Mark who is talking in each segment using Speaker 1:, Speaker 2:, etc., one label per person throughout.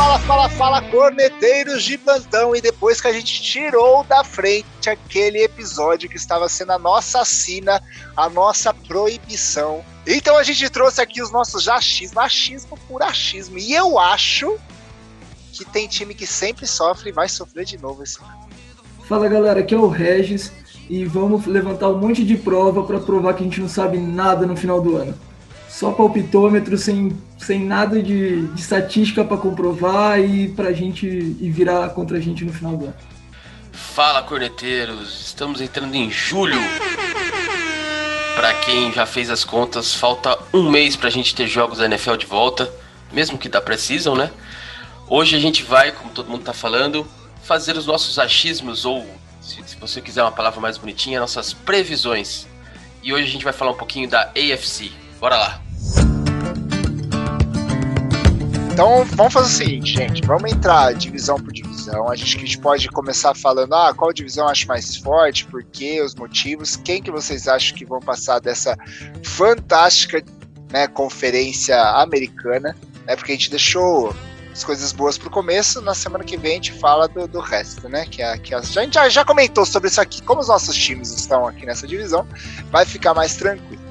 Speaker 1: fala, fala, fala, corneteiros de plantão. E depois que a gente tirou da frente aquele episódio que estava sendo a nossa sina, a nossa proibição. Então a gente trouxe aqui os nossos achismos, achismo por achismo. E eu acho que tem time que sempre sofre e vai sofrer de novo esse ano.
Speaker 2: Fala galera, aqui é o Regis e vamos levantar um monte de prova para provar que a gente não sabe nada no final do ano só palpitômetro, sem, sem nada de, de estatística para comprovar e para a gente e virar contra a gente no final do ano.
Speaker 3: Fala, corneteiros! Estamos entrando em julho. Para quem já fez as contas, falta um mês para a gente ter jogos da NFL de volta, mesmo que da Precision, né? Hoje a gente vai, como todo mundo está falando, fazer os nossos achismos, ou se, se você quiser uma palavra mais bonitinha, nossas previsões. E hoje a gente vai falar um pouquinho da AFC. Bora lá!
Speaker 1: Então vamos fazer o seguinte, gente. Vamos entrar divisão por divisão. A gente, a gente pode começar falando, ah, qual divisão acho mais forte, por quê, os motivos, quem que vocês acham que vão passar dessa fantástica né, conferência americana, né? Porque a gente deixou as coisas boas pro começo, na semana que vem a gente fala do, do resto, né? Que a, que a, a gente já, já comentou sobre isso aqui. Como os nossos times estão aqui nessa divisão, vai ficar mais tranquilo.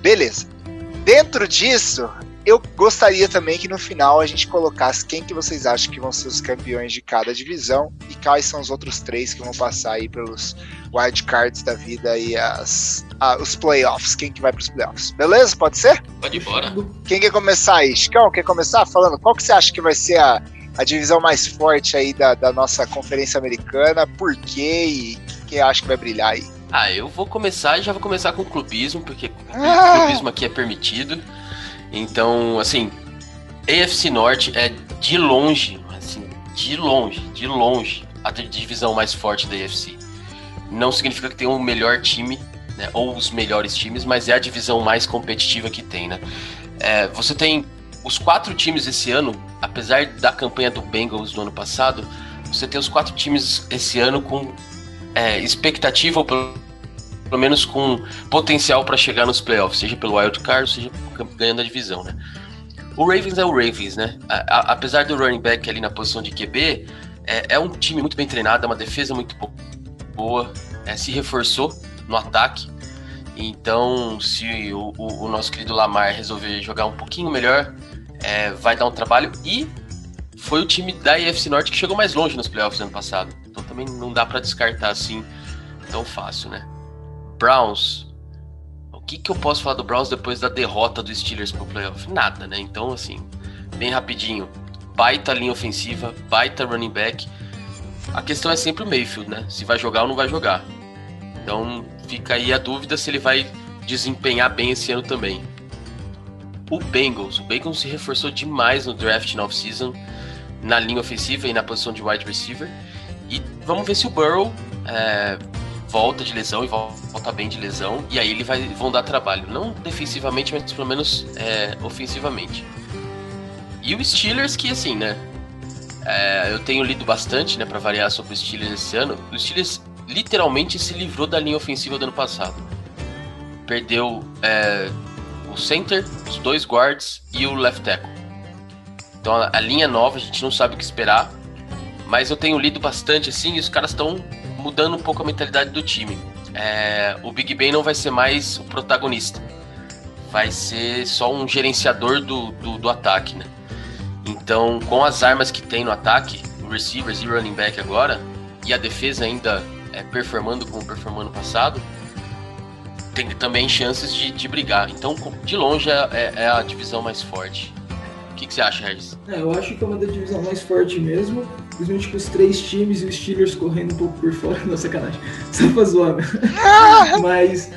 Speaker 1: Beleza. Dentro disso, eu gostaria também que no final a gente colocasse quem que vocês acham que vão ser os campeões de cada divisão e quais são os outros três que vão passar aí pelos wildcards da vida e as, ah, os playoffs, quem que vai para os playoffs. Beleza? Pode ser?
Speaker 3: Pode ir embora.
Speaker 1: Quem quer começar aí? Chicão, quer começar falando? Qual que você acha que vai ser a, a divisão mais forte aí da, da nossa conferência americana? Por quê e quem acha que vai brilhar aí?
Speaker 3: Ah, eu vou começar e já vou começar com o clubismo, porque ah. clubismo aqui é permitido. Então, assim, AFC Norte é de longe, assim, de longe, de longe, a divisão mais forte da AFC. Não significa que tem um melhor time, né, ou os melhores times, mas é a divisão mais competitiva que tem, né? É, você tem os quatro times esse ano, apesar da campanha do Bengals do ano passado, você tem os quatro times esse ano com é, expectativa, ou pelo pelo menos com potencial para chegar nos playoffs, seja pelo wild card, seja ganhando a divisão, né? O Ravens é o Ravens, né? A, a, apesar do running back ali na posição de QB, é, é, um time muito bem treinado, é uma defesa muito boa, é, se reforçou no ataque. Então, se o, o, o, nosso querido Lamar resolver jogar um pouquinho melhor, é, vai dar um trabalho. E foi o time da AFC Norte que chegou mais longe nos playoffs ano passado. Então também não dá para descartar assim tão fácil, né? Browns, o que, que eu posso falar do Browns depois da derrota dos Steelers pro playoff? Nada, né? Então, assim, bem rapidinho. Baita linha ofensiva, baita running back. A questão é sempre o Mayfield, né? Se vai jogar ou não vai jogar. Então, fica aí a dúvida se ele vai desempenhar bem esse ano também. O Bengals, o Bengals se reforçou demais no draft na off-season, na linha ofensiva e na posição de wide receiver. E vamos ver se o Burrow é, volta de lesão e volta bem de lesão, e aí ele vai, vão dar trabalho. Não defensivamente, mas pelo menos é, ofensivamente. E o Steelers, que assim, né? É, eu tenho lido bastante, né, para variar sobre o Steelers esse ano. O Steelers literalmente se livrou da linha ofensiva do ano passado. Perdeu é, o center, os dois guards e o left tackle. Então a, a linha nova, a gente não sabe o que esperar. Mas eu tenho lido bastante assim, e os caras estão mudando um pouco a mentalidade do time. É, o Big Ben não vai ser mais o protagonista, vai ser só um gerenciador do, do, do ataque, né? Então, com as armas que tem no ataque, receivers e running back agora, e a defesa ainda é, performando como performou no passado, tem também chances de, de brigar. Então, de longe, é, é, é a divisão mais forte. O que, que você acha, Regis?
Speaker 2: É, eu acho que é uma da divisão mais forte mesmo simplesmente com os três times e os Steelers correndo um pouco por fora. Não, sacanagem. Só pra zoar, Mas,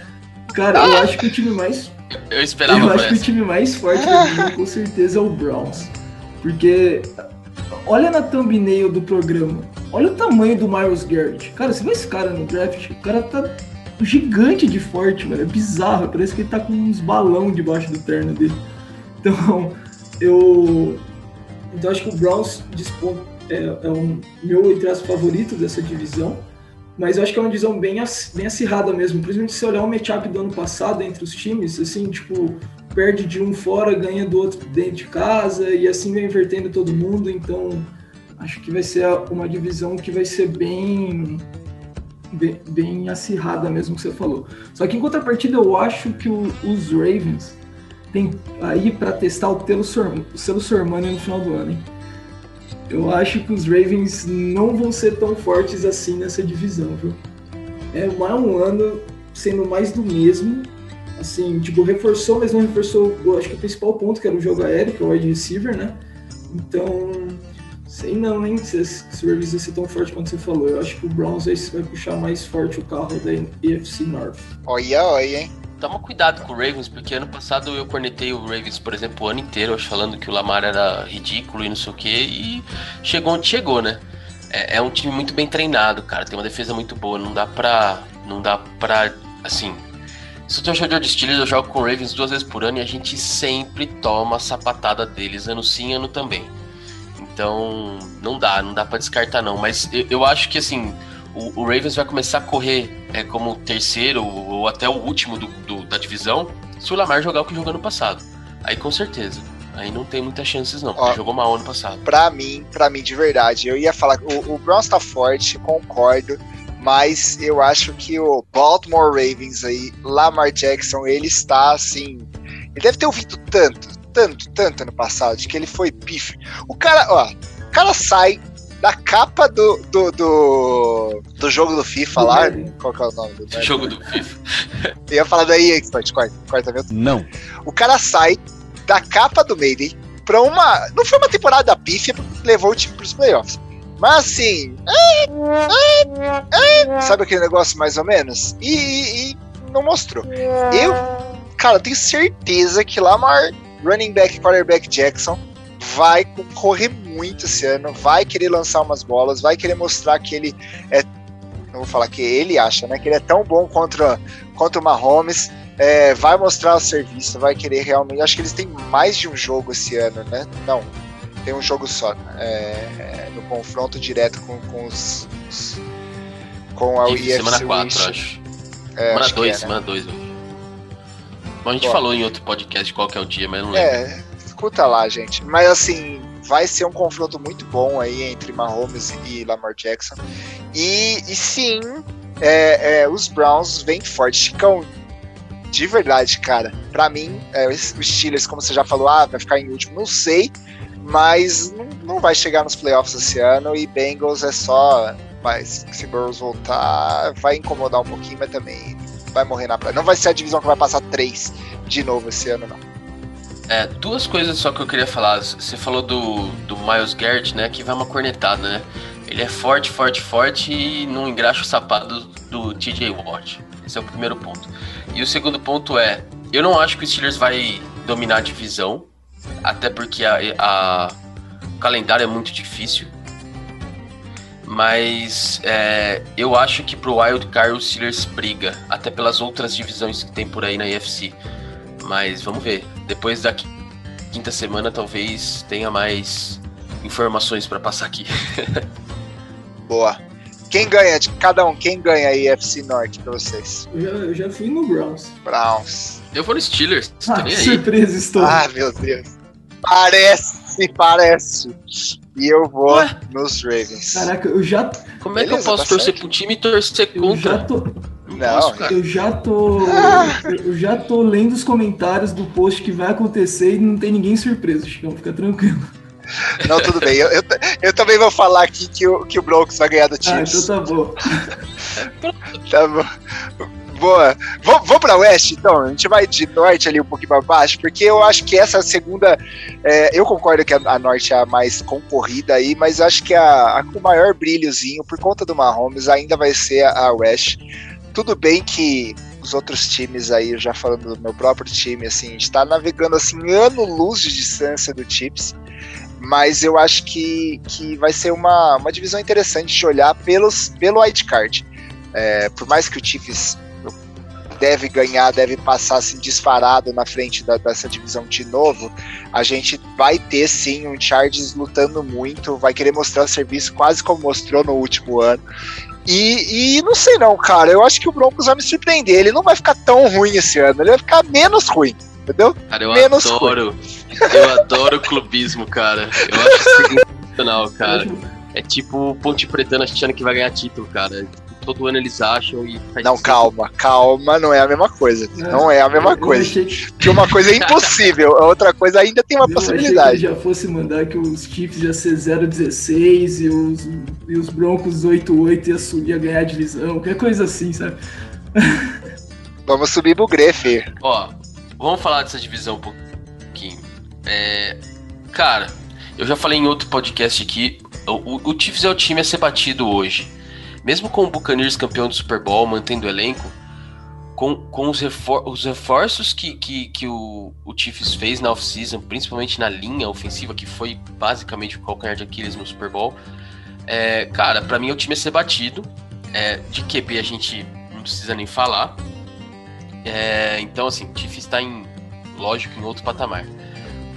Speaker 2: cara, eu acho que o time mais.
Speaker 3: Eu esperava
Speaker 2: Eu acho que o time mais forte da divisão com certeza é o Browns. Porque olha na thumbnail do programa. Olha o tamanho do Miles Garrett. Cara, você vê esse cara no draft? O cara tá gigante de forte, mano. É bizarro. Parece que ele tá com uns balão debaixo do terno dele. Então, eu. Então acho que o Browns dispõe é, é um meu, entre as favoritos dessa divisão. Mas eu acho que é uma divisão bem, bem acirrada mesmo. Principalmente se olhar o matchup do ano passado entre os times, assim, tipo, perde de um fora, ganha do outro dentro de casa, e assim vai invertendo todo mundo, então acho que vai ser uma divisão que vai ser bem, bem, bem acirrada mesmo que você falou. Só que em contrapartida eu acho que o, os Ravens tem aí para testar o selo, Sormani no final do ano, hein? Eu acho que os Ravens não vão ser tão fortes assim nessa divisão, viu? É mais um ano sendo mais do mesmo. Assim, tipo, reforçou, mas não reforçou, eu acho que o principal ponto, que era o jogo aéreo, que é o wide receiver, né? Então, sei não, hein? Se, o Ravens vai ser tão forte quanto você falou. Eu acho que o Browns vai puxar mais forte o carro da EFC North.
Speaker 1: Olha, olha, hein?
Speaker 3: Toma cuidado com o Ravens, porque ano passado eu cornetei o Ravens, por exemplo, o ano inteiro, falando que o Lamar era ridículo e não sei o que, e chegou onde chegou, né? É, é, um time muito bem treinado, cara, tem uma defesa muito boa, não dá pra. Não dá pra. Assim. Se eu tô jogador de Steelers, eu jogo com o Ravens duas vezes por ano e a gente sempre toma a sapatada deles, ano sim, ano também. Então, não dá, não dá para descartar não. Mas eu, eu acho que assim, o, o, Ravens vai começar a correr é, como terceiro ou até o último do, do, da divisão se o Lamar jogar o que jogou ano passado. Aí com certeza. Aí não tem muitas chances, não. Ó, jogou mal ano passado.
Speaker 1: Pra mim, para mim, de verdade, eu ia falar. O, o Browns tá forte, concordo. Mas eu acho que o Baltimore Ravens aí, Lamar Jackson, ele está assim. Ele deve ter ouvido tanto, tanto, tanto ano passado, de que ele foi pife. O cara, ó, o cara sai da capa do, do, do, do jogo do FIFA lá. Qual que é o nome do
Speaker 3: jogo do FIFA?
Speaker 1: Eu ia falar da EA Expert, corta, corta mesmo?
Speaker 3: Não.
Speaker 1: O cara sai da capa do Mayday pra uma. Não foi uma temporada pífia, levou o time pros playoffs. Mas assim. É, é, é, sabe aquele negócio mais ou menos? E, e, e não mostrou. Eu, cara, tenho certeza que Lamar, running back, quarterback Jackson, vai correr muito esse ano, vai querer lançar umas bolas, vai querer mostrar que ele é. Não vou falar que ele acha, né? Que ele é tão bom contra, contra o Mahomes. É, vai mostrar o serviço, vai querer realmente. Acho que eles têm mais de um jogo esse ano, né? Não, tem um jogo só. É, no confronto direto com, com os, com a
Speaker 3: UFC. Semana 4, acho. É, semana 2, é, semana 2. Né? Bom, a gente Bom, falou em outro podcast qual que é o dia, mas não lembro.
Speaker 1: É, escuta lá, gente. Mas assim, vai ser um confronto muito bom aí entre Mahomes e Lamar Jackson. E, e sim, é, é, os Browns vêm forte. Chicão, de verdade, cara. Para mim, é, os Steelers, como você já falou, ah, vai ficar em último, não sei. Mas não, não vai chegar nos playoffs esse ano. E Bengals é só. Mas se Burrows voltar, vai incomodar um pouquinho, mas também vai morrer na praia. Não vai ser a divisão que vai passar três de novo esse ano, não.
Speaker 3: É, duas coisas só que eu queria falar. Você falou do, do Miles Garrett, né? Que vai uma cornetada, né? Ele é forte, forte, forte e não engraxa o sapato do TJ Watt. Esse é o primeiro ponto. E o segundo ponto é: eu não acho que o Steelers vai dominar a divisão, até porque a, a o calendário é muito difícil. Mas é, eu acho que pro Wild Card o Steelers briga, até pelas outras divisões que tem por aí na UFC. Mas vamos ver. Depois da quinta semana, talvez tenha mais informações para passar aqui.
Speaker 1: Boa. Quem ganha de cada um? Quem ganha aí FC Norte pra vocês?
Speaker 2: Eu já, eu já fui no Browns.
Speaker 1: Browns.
Speaker 3: Eu vou no Steelers.
Speaker 2: Ah, que surpresa estou.
Speaker 1: Ah, meu Deus. Parece, parece. E eu vou Ué? nos Ravens.
Speaker 2: Caraca, eu já.
Speaker 3: Como é Beleza, que eu posso tá torcer certo? pro time e torcer contra? Eu
Speaker 2: já tô. Não, eu já tô. eu já tô lendo os comentários do post que vai acontecer e não tem ninguém surpreso, Chicão. Fica tranquilo.
Speaker 1: Não, tudo bem. Eu, eu, eu, também vou falar aqui que o, que o Broncos vai ganhar do time.
Speaker 2: Ah, então tá bom.
Speaker 1: tá bom. Boa. Vamos, vamos pra West, então. A gente vai de norte ali um pouquinho pra baixo, porque eu acho que essa segunda. É, eu concordo que a, a, norte é a mais concorrida aí, mas acho que a, a o maior brilhozinho, por conta do Mahomes, ainda vai ser a, a West. Tudo bem que os outros times aí, já falando do meu próprio time, assim, está navegando assim ano luz de distância do Chips, mas eu acho que, que vai ser uma, uma divisão interessante de olhar pelos, pelo wildcard. É, por mais que o Chiefs deve ganhar, deve passar assim disparado na frente da, dessa divisão de novo, a gente vai ter sim um Chargers lutando muito, vai querer mostrar o serviço quase como mostrou no último ano. E, e, não sei não, cara. Eu acho que o Broncos vai me surpreender. Ele não vai ficar tão ruim esse ano. Ele vai ficar menos ruim. Entendeu?
Speaker 3: Cara, eu
Speaker 1: Menos
Speaker 3: adoro. Eu adoro clubismo, cara. Eu acho sensacional, cara. É tipo o Ponte Pretano achando que vai ganhar título, cara. Todo ano eles acham e faz
Speaker 1: Não, calma, calma, não é a mesma coisa. Não é a mesma
Speaker 2: Eu
Speaker 1: coisa.
Speaker 2: achei que-
Speaker 1: Porque uma coisa é impossível, a outra coisa ainda tem uma
Speaker 2: Eu achei que
Speaker 1: possibilidade.
Speaker 2: já fosse mandar que os Chiefs ia ser 0-16 e os, e os Broncos 8-8 ia, subir, ia ganhar a divisão, qualquer coisa assim, sabe?
Speaker 1: Vamos subir pro Grefe.
Speaker 3: Ó, vamos falar dessa divisão um pouquinho. É, cara, eu já falei em outro podcast aqui. O, o, o Chiefs é o time a ser batido hoje. Mesmo com o Buccaneers campeão do Super Bowl, mantendo o elenco, com, com os, refor os reforços que, que, que o, o Chiefs fez na off-season, principalmente na linha ofensiva, que foi basicamente o calcanhar de Aquiles no Super Bowl, é, cara, pra mim é o time a ser batido. É, de QB a gente não precisa nem falar. É, então, assim, o Chiefs está em, lógico, em outro patamar.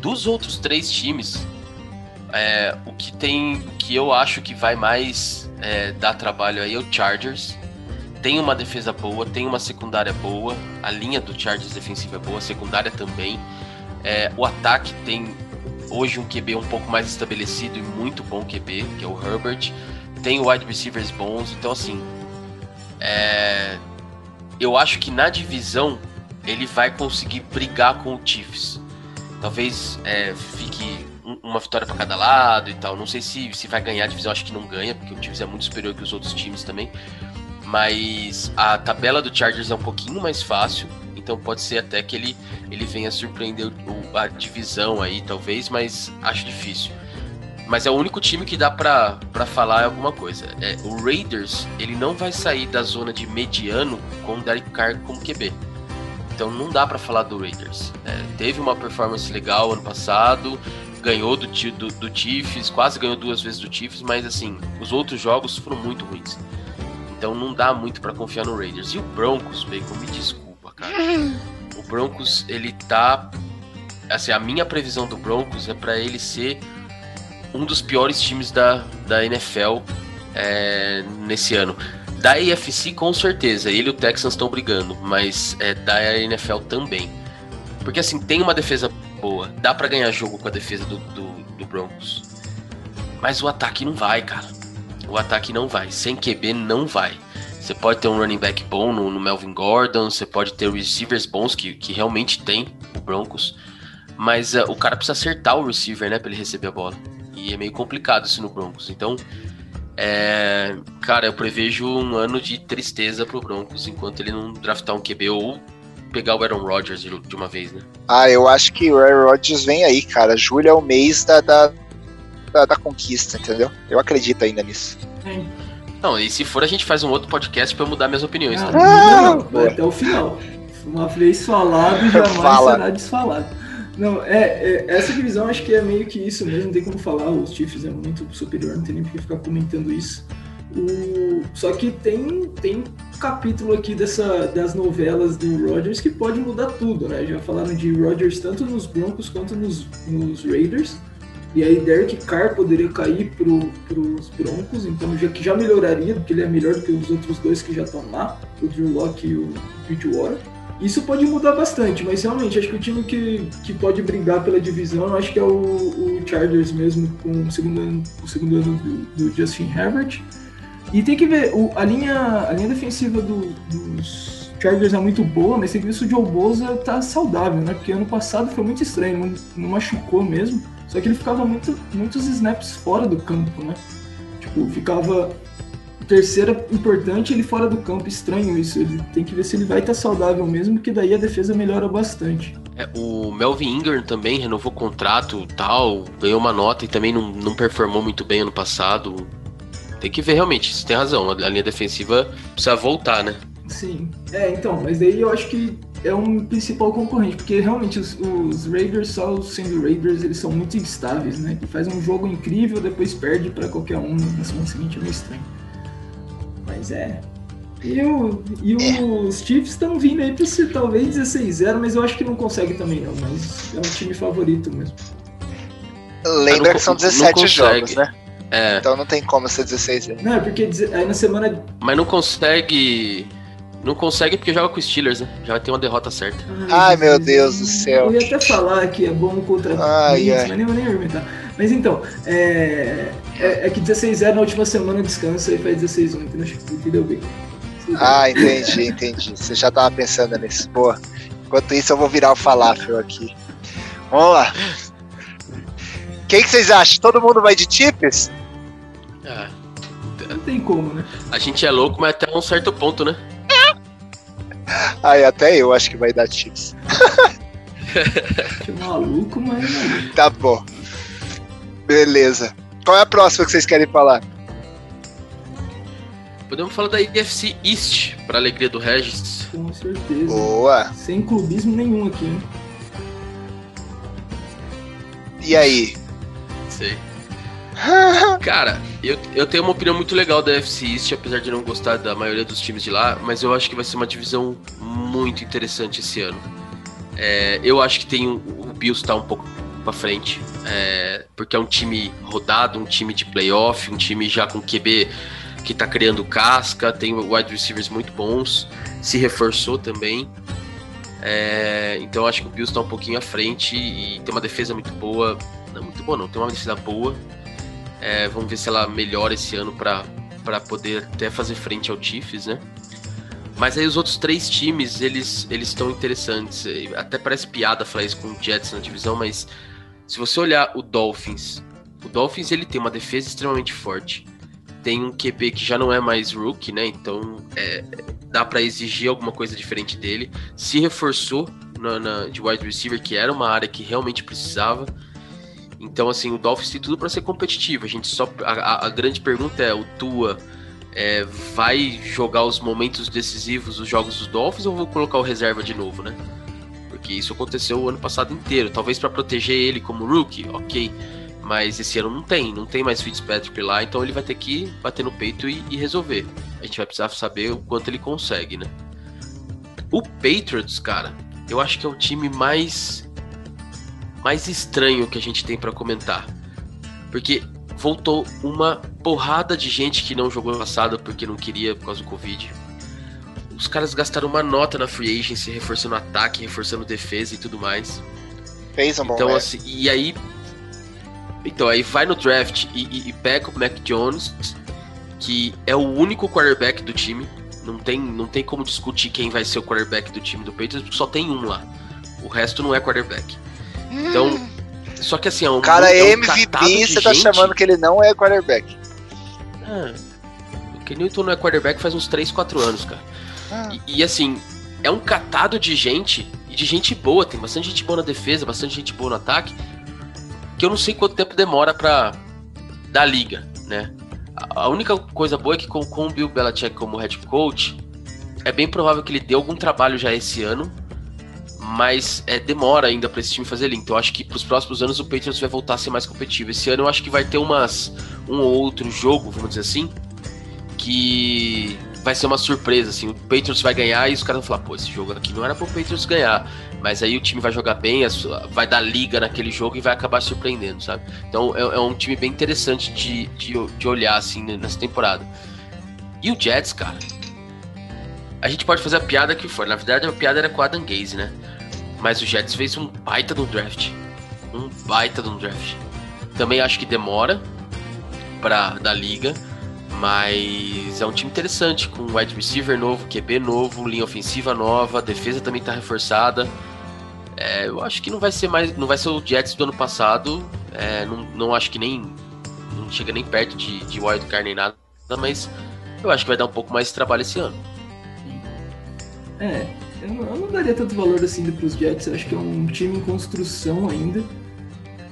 Speaker 3: Dos outros três times, é, o que tem, o que eu acho que vai mais é, dar trabalho aí é o Chargers. Tem uma defesa boa, tem uma secundária boa, a linha do Chargers defensiva é boa, a secundária também. É, o ataque tem hoje um QB um pouco mais estabelecido e muito bom QB, que é o Herbert. Tem wide receivers bons, então assim, é, eu acho que na divisão ele vai conseguir brigar com o Chiefs. Talvez é, fique uma vitória para cada lado e tal. Não sei se, se vai ganhar a divisão, acho que não ganha, porque o Chiefs é muito superior que os outros times também. Mas a tabela do Chargers é um pouquinho mais fácil, então pode ser até que ele, ele venha surpreender a divisão aí, talvez, mas acho difícil. Mas é o único time que dá pra falar alguma coisa. É, o Raiders, ele não vai sair da zona de mediano com o Derek Carr como QB. Então não dá pra falar do Raiders. É, teve uma performance legal ano passado, ganhou do, do, do Chiefs, quase ganhou duas vezes do Chiefs, mas assim, os outros jogos foram muito ruins. Então não dá muito pra confiar no Raiders. E o Broncos, Bacon, me desculpa, cara. O Broncos, ele tá. Assim, a minha previsão do Broncos é pra ele ser um dos piores times da, da NFL é, nesse ano. Da AFC, com certeza, ele e o Texans estão brigando, mas é, da NFL também. Porque assim, tem uma defesa boa, dá pra ganhar jogo com a defesa do, do, do Broncos. Mas o ataque não vai, cara. O ataque não vai. Sem QB não vai. Você pode ter um running back bom no, no Melvin Gordon, você pode ter receivers bons, que, que realmente tem o Broncos. Mas uh, o cara precisa acertar o receiver, né, pra ele receber a bola. E é meio complicado isso no Broncos. Então, é, cara, eu prevejo um ano de tristeza pro Broncos enquanto ele não draftar um QB ou pegar o Aaron Rodgers de, de uma vez, né?
Speaker 1: Ah, eu acho que o Aaron Rodgers vem aí, cara. Julho é o mês da, da, da, da conquista, entendeu? Eu acredito ainda nisso.
Speaker 3: Não, e se for, a gente faz um outro podcast pra eu mudar minhas opiniões,
Speaker 2: Não,
Speaker 3: tá?
Speaker 1: Ah,
Speaker 2: não, vai
Speaker 1: boa.
Speaker 2: até o final. Uma vez falado, jamais
Speaker 1: Fala.
Speaker 2: será desfalado. Não, é, é, essa divisão acho que é meio que isso mesmo, não tem como falar, os Chiefs é muito superior, não tem nem por que ficar comentando isso. O, só que tem, tem capítulo aqui dessa, das novelas do Rodgers que pode mudar tudo, né? Já falaram de Rodgers tanto nos Broncos quanto nos, nos Raiders. E aí Derek Carr poderia cair pro, pros Broncos, então já que já melhoraria, porque ele é melhor do que os outros dois que já estão lá, o Drew Locke e o Bridgewater. Isso pode mudar bastante, mas realmente acho que o time que, que pode brigar pela divisão, acho que é o, o Chargers mesmo, com o segundo ano, o segundo ano do, do Justin Herbert. E tem que ver, o- a, linha, a linha defensiva do- dos Chargers é muito boa, mas tem que ver se o Joe Bosa tá saudável, né? Porque ano passado foi muito estranho, não, não machucou mesmo. Só que ele ficava muito, muitos snaps fora do campo, né? Tipo, ficava terceira importante ele fora do campo. Estranho isso. Ele tem que ver se ele vai estar saudável mesmo, que daí a defesa melhora bastante.
Speaker 3: É, o Melvin Ingram também renovou contrato tal, ganhou uma nota e também não, não performou muito bem ano passado. Tem que ver realmente, você tem razão. A linha defensiva precisa voltar, né?
Speaker 2: Sim. É, então, mas daí eu acho que é um principal concorrente, porque realmente os, os Raiders, só sendo Raiders, eles são muito instáveis, né? Que faz um jogo incrível, depois perde pra qualquer um na semana seguinte, é meio estranho. Mas é. E, o, e os Chiefs estão vindo aí pra ser talvez 16-0, mas eu acho que não consegue também não, mas é um time favorito mesmo.
Speaker 1: Lembra
Speaker 3: não
Speaker 1: que são
Speaker 3: co- não
Speaker 1: 17
Speaker 3: consegue.
Speaker 1: jogos, né?
Speaker 3: É,
Speaker 1: Então não tem como ser 16 vezes.
Speaker 2: Não, é porque aí na semana
Speaker 3: mas não consegue Não consegue porque joga com os Steelers, né? Já vai ter uma derrota certa.
Speaker 1: Ai, meu Deus do céu.
Speaker 2: Eu ia até falar que é bom contra
Speaker 1: Ai,
Speaker 2: Saints,
Speaker 1: ai.
Speaker 2: mas nem vou nem argumentar. Mas então, é, é, é que 16-0 na última semana descansa e faz 16-1, entendeu? Acho que Entendeu bem.
Speaker 1: Ah, entendi, entendi. Você já tava pensando nisso. Boa. Enquanto isso, eu vou virar o falafel aqui. Vamos lá. Quem que vocês acham? Todo mundo vai de chips?
Speaker 3: Ah,
Speaker 2: Não tem como, né?
Speaker 3: a gente é louco, mas até um certo ponto, né?
Speaker 1: Ai, até eu acho que vai dar chips.
Speaker 2: Que maluco, mas.
Speaker 1: Tá bom. Beleza. Qual é a próxima que vocês querem falar?
Speaker 3: Podemos falar da IFC East, pra alegria do Regis.
Speaker 2: Com certeza.
Speaker 1: Boa.
Speaker 2: Sem clubismo nenhum aqui, hein?
Speaker 1: E aí?
Speaker 3: Sei. Cara, eu, eu tenho uma opinião muito legal da FC East, apesar de não gostar da maioria dos times de lá, mas eu acho que vai ser uma divisão muito interessante esse ano. É, eu acho que tem o Bills tá um pouco pra frente, é, porque é um time rodado, um time de playoff, um time já com QB que tá criando casca, tem wide receivers muito bons, se reforçou também. É, então acho que o Bills tá um pouquinho à frente e tem uma defesa muito boa. Não muito boa, não, tem uma defesa boa. É, vamos ver se ela melhora esse ano pra poder até fazer frente ao Chiefs, né? Mas aí os outros três times, eles eles estão interessantes. Até parece piada falar isso com o Jets na divisão, mas se você olhar o Dolphins, o Dolphins ele tem uma defesa extremamente forte. Tem um QB que já não é mais rookie, né? Então é, dá pra exigir alguma coisa diferente dele. Se reforçou na, na- de wide receiver, que era uma área que realmente precisava. Então, assim, o Dolphins tem tudo para ser competitivo. A gente só. A, a- grande pergunta é: o Tua é, vai jogar os momentos decisivos dos jogos dos Dolphins ou vou colocar o reserva de novo, né? Porque isso aconteceu o ano passado inteiro. Talvez para proteger ele como rookie, ok. Mas esse ano não tem, não tem mais Fitzpatrick lá, então ele vai ter que bater no peito e, e resolver. A gente vai precisar saber o quanto ele consegue, né? O Patriots, cara, eu acho que é o time mais mais estranho que a gente tem pra comentar. Porque voltou uma porrada de gente que não jogou no passado porque não queria por causa do Covid. Os caras gastaram uma nota na free agency, reforçando ataque, reforçando defesa e tudo mais.
Speaker 1: Fez um bom
Speaker 3: Então, assim, e aí. Então, aí vai no draft e, e- e pega o Mac Jones, que é o único quarterback do time. Não tem, não tem como discutir quem vai ser o quarterback do time do Patriots, porque só tem um lá. O resto não é quarterback. Então, só que assim, é um.
Speaker 1: Cara
Speaker 3: é um
Speaker 1: MVP, você tá
Speaker 3: gente-
Speaker 1: chamando que ele não é quarterback.
Speaker 3: Ah, o Ken Newton não é quarterback faz uns 3, 4 anos, cara.
Speaker 1: Ah.
Speaker 3: E, e, assim, é um catado de gente, e de gente boa, tem bastante gente boa na defesa, bastante gente boa no ataque, que eu não sei quanto tempo demora pra dar liga, né? A, a única coisa boa é que com, com o Bill Belichick como head coach, é bem provável que ele dê algum trabalho já esse ano, mas é, demora ainda pra esse time fazer liga. Então eu acho que pros próximos anos o Patriots vai voltar a ser mais competitivo. Esse ano eu acho que vai ter umas um ou outro jogo, vamos dizer assim, que vai ser uma surpresa, assim, o Patriots vai ganhar e os caras vão falar, pô, esse jogo aqui não era pro Patriots ganhar, mas aí o time vai jogar bem, vai dar liga naquele jogo e vai acabar surpreendendo, sabe? Então é, é um time bem interessante de, de, de olhar, assim, nessa temporada. E o Jets, cara, a gente pode fazer a piada que for, na verdade a piada era com o Adam Gaze, né? Mas o Jets fez um baita de um draft, um baita de um draft. Também acho que demora pra dar liga, mas é um time interessante, com wide receiver novo, QB novo, linha ofensiva nova, defesa também tá reforçada. É, eu acho que não vai ser mais. Não vai ser o Jets do ano passado. é, não, não acho que nem. Não chega nem perto de, de wildcard nem nada, mas eu acho que vai dar um pouco mais de trabalho esse ano.
Speaker 2: É, eu não, eu não daria tanto valor assim ainda pros Jets. Eu acho que é um time em construção ainda.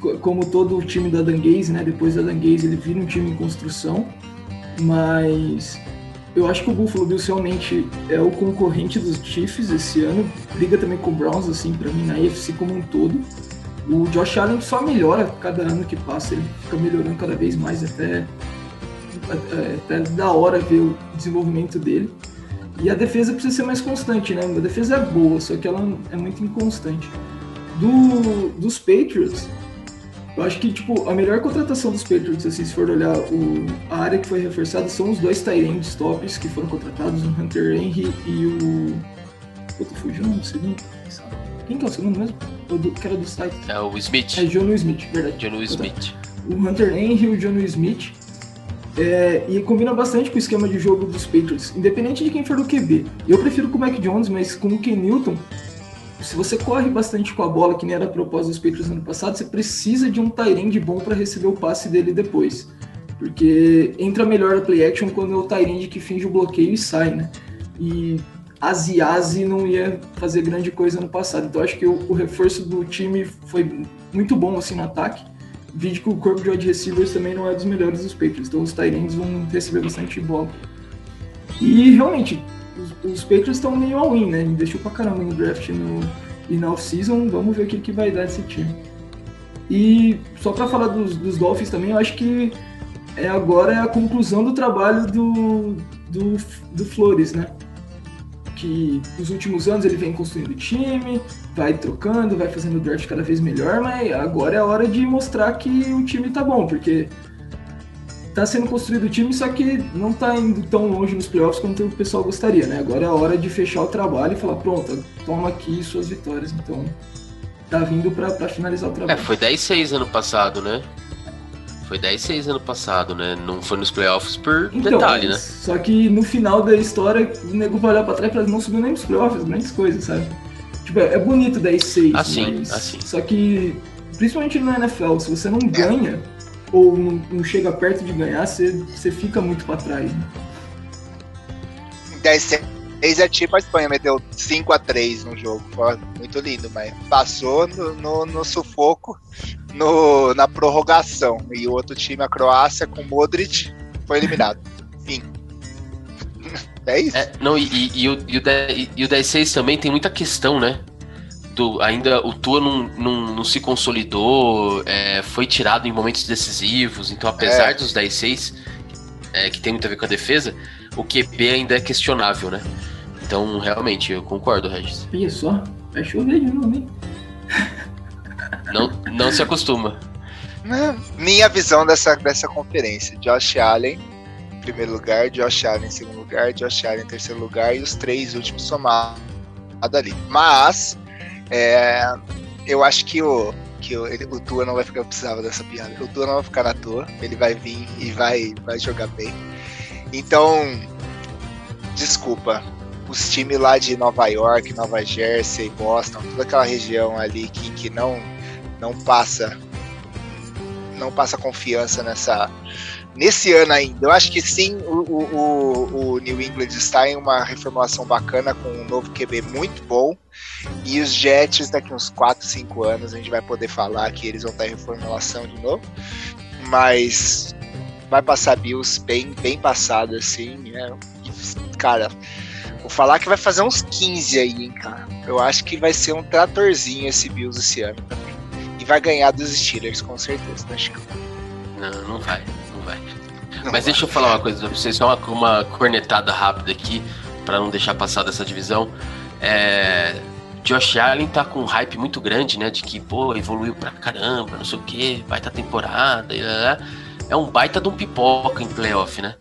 Speaker 2: Co- Como todo o time da Dangaze, né? Depois da Dangaze ele vira um time em construção. Mas eu acho que o Buffalo Bills realmente é o concorrente dos Chiefs esse ano. Briga também com o Browns, assim, pra mim, na AFC como um todo. O Josh Allen só melhora cada ano que passa, ele fica melhorando cada vez mais, até, até, até da hora ver o desenvolvimento dele. E a defesa precisa ser mais constante, né? A defesa é boa, só que ela é muito inconstante. Do, dos Patriots, Eu acho que, tipo, a melhor contratação dos Patriots, assim, se for olhar o, a área que foi reforçada, são os dois Tyrands tops que foram contratados, o Hunter Henry e o. Puta, fugiu o segundo? Quem que é o segundo mesmo? O do, que era do site?
Speaker 3: É o Smith.
Speaker 2: É John Smith, verdade.
Speaker 3: John Smith.
Speaker 2: O Hunter Henry e o John Smith. É, e combina bastante com o esquema de jogo dos Patriots, independente de quem for do QB. Eu prefiro com o Mac Jones, mas com o Ken Newton, se você corre bastante com a bola, que nem era a propósito dos Patriots ano passado, você precisa de um Tyrande bom para receber o passe dele depois. Porque entra melhor a play action quando é o Tyrande que finge o bloqueio e sai, né? E Ziazi não ia fazer grande coisa no passado. Então acho que o, o reforço do time foi muito bom assim no ataque vídeo que o corpo de wide receivers também não é dos melhores dos Patriots, então os Tyrants vão receber bastante bola. E realmente, os, os Patriots estão meio all-in, né? Investiu pra caramba no draft no, e na off-season, vamos ver o que, que vai dar esse time. E só para falar dos, dos Dolphins também, eu acho que é agora é a conclusão do trabalho do, do, do Flores, né? Que nos últimos anos ele vem construindo time, vai trocando, vai fazendo o draft cada vez melhor, mas agora é a hora de mostrar que o time tá bom, porque tá sendo construído o time, só que não tá indo tão longe nos playoffs quanto o pessoal gostaria, né? Agora é a hora de fechar o trabalho e falar, pronto, toma aqui suas vitórias. Então, tá vindo para finalizar o trabalho.
Speaker 3: É, foi 10-6 ano passado, né? Foi 10-6 ano passado, né? Não foi nos playoffs por então, detalhe, né?
Speaker 2: Só que no final da história, o nego vai olhar pra trás e falar, não subiu nem nos playoffs, grandes coisas, sabe? Tipo, é bonito 10-6.
Speaker 3: Assim, mas... assim.
Speaker 2: Só que, principalmente no NFL, se você não ganha, ou não, não chega perto de ganhar, você, você fica muito pra trás, né?
Speaker 1: 10-6 é tipo a Espanha, meteu 5 a 3 no jogo. Foi muito lindo, mas passou no, no, no sufoco no, na prorrogação. E o outro time, a Croácia, com Modric, foi eliminado. Fim. É isso? É,
Speaker 3: não, e, e, e, o, e, o 10, e o 10-6 também tem muita questão, né? Do, ainda o Tua não, não, não se consolidou, é, foi tirado em momentos decisivos, então apesar é. dos 10-6, é, que tem muito a ver com a defesa, o QB ainda é questionável, né? Então, realmente, eu concordo, Regis.
Speaker 2: Olha só, vai chover de novo, hein?
Speaker 3: Não, não se acostuma.
Speaker 1: Minha visão dessa, dessa conferência: Josh Allen em primeiro lugar, Josh Allen em segundo lugar, Josh Allen em terceiro lugar e os três últimos somados ali. Mas é, eu acho que o que o, ele, o Tua não vai ficar, eu precisava dessa piada. O Tua não vai ficar na toa, ele vai vir e vai, vai jogar bem. Então, desculpa, os times lá de Nova York, Nova Jersey, Boston, toda aquela região ali que, que não não passa não passa confiança nessa nesse ano ainda. Eu acho que sim, o, o, o, New England está em uma reformulação bacana com um novo QB muito bom. E os Jets, daqui uns 4, 5 anos, a gente vai poder falar que eles vão estar em reformulação de novo. Mas vai passar Bills bem, bem passado, assim. Né? cara, vou falar que vai fazer uns 15 aí, hein, cara. Eu acho que vai ser um tratorzinho esse Bills esse ano também vai ganhar dos Steelers, com certeza, né, Chico?
Speaker 3: Não, não vai, não vai. Não Mas vai. deixa eu falar uma coisa pra vocês, só uma, uma cornetada rápida aqui, para não deixar passar dessa divisão. É, Josh Allen tá com um hype muito grande, né? De que, pô, evoluiu pra caramba, não sei o que, baita temporada, e, é um baita de um pipoca em playoff, né?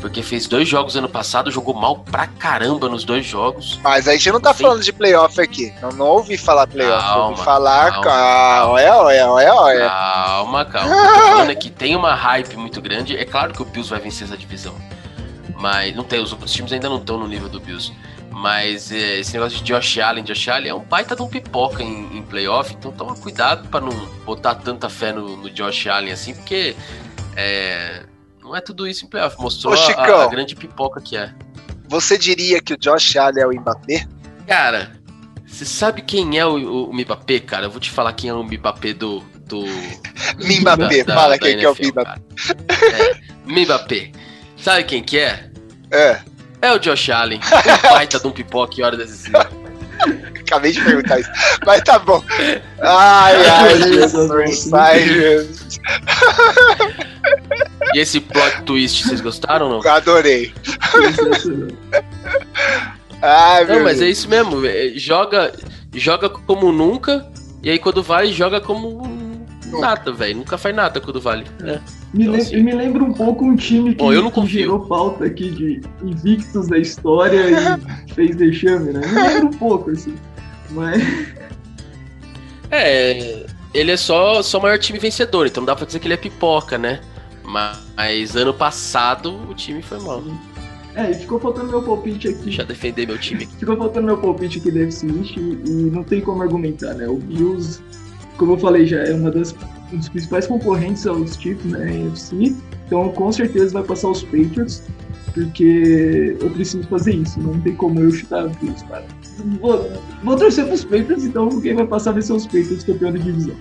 Speaker 3: Porque fez dois jogos ano passado, jogou mal pra caramba nos dois jogos.
Speaker 1: Mas a gente não tá falando de playoff aqui. Não, não ouvi falar playoff. Calma, ouvi falar. Calma, calma, olha, olha, olha, olha.
Speaker 3: Calma, calma. O tô falando é que tem uma hype muito grande. É claro que o Bills vai vencer essa divisão. Mas não tem, os outros times ainda não estão no nível do Bills. Mas é, esse negócio de Josh Allen, Josh Allen é um baita de um pipoca em, em playoff, então toma cuidado para não botar tanta fé no, no Josh Allen assim, porque é, não é tudo isso em playoff. Mostrou Ô, Chicão, a, a, grande pipoca que é.
Speaker 1: Você diria que o Josh Allen é o Mbappé?
Speaker 3: Cara, você sabe quem é o, o Mbappé, cara? Eu vou te falar quem é o Mbappé do. do
Speaker 1: Mbappé, da, fala da, quem NFL, que é o Mbappé.
Speaker 3: É, Mbappé. Sabe quem que é?
Speaker 1: É.
Speaker 3: É o Josh Allen. O baita de um pipoca em hora decisiva.
Speaker 1: Acabei de perguntar isso. Mas tá bom. Ai, ai, Jesus. Ai, Jesus.
Speaker 3: E esse plot twist, vocês gostaram ou não?
Speaker 1: Adorei.
Speaker 3: Ai, não, mas é isso mesmo. É, joga, joga como nunca, e aí quando vai, joga como nada, velho. Nunca faz nada quando vale. É.
Speaker 2: Me, então, assim... me lembra um pouco um time que,
Speaker 3: Bom, eu não
Speaker 2: que gerou pauta aqui de invictos da história e fez deixame, né? Me lembra um pouco, assim. Mas.
Speaker 3: É, ele é só, só o maior time vencedor, então não dá pra dizer que ele é pipoca, né? Mas ano passado o time foi mal.
Speaker 2: É, e ficou faltando meu palpite aqui.
Speaker 3: Eu defender meu time.
Speaker 2: ficou faltando meu palpite aqui da FC East e não tem como argumentar, né? O Bills, como eu falei, já é uma das um dos principais concorrentes aos títulos na né, NFC, então com certeza vai passar os Patriots, porque eu preciso fazer isso, não tem como eu chutar os cara. Vou, vou torcer pros Patriots, então quem vai passar vai ser os Patriots campeão da divisão.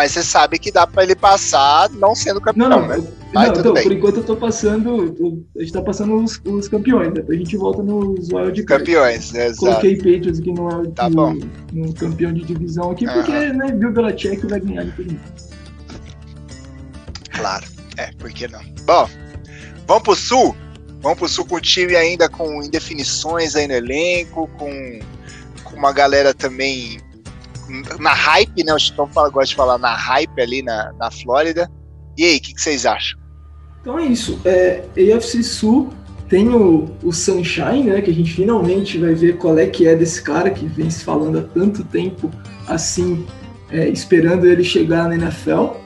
Speaker 1: Mas você sabe que dá pra ele passar não sendo campeão,
Speaker 2: não, não,
Speaker 1: né?
Speaker 2: Mas não, então, bem. por enquanto eu tô passando. a gente tá passando os, os campeões, depois a gente volta nos wild
Speaker 1: Campeões,
Speaker 2: é, exato. Coloquei Patriots aqui no,
Speaker 1: tá
Speaker 2: no, no campeão de divisão aqui, porque, né, Bill Belichick vai ganhar de todo.
Speaker 1: Claro, é, por que não? Bom, vamos pro sul? Vamos pro sul com o time ainda com indefinições aí no elenco, com, com uma galera também na hype, né? O Chitão fala, gosta de falar na hype ali na, na Flórida. E aí, o que, que, vocês acham?
Speaker 2: Então é isso. É, AFC Sul tem o, o Sunshine, né? Que a gente finalmente vai ver qual é que é desse cara que vem se falando há tanto tempo assim, é, esperando ele chegar na NFL.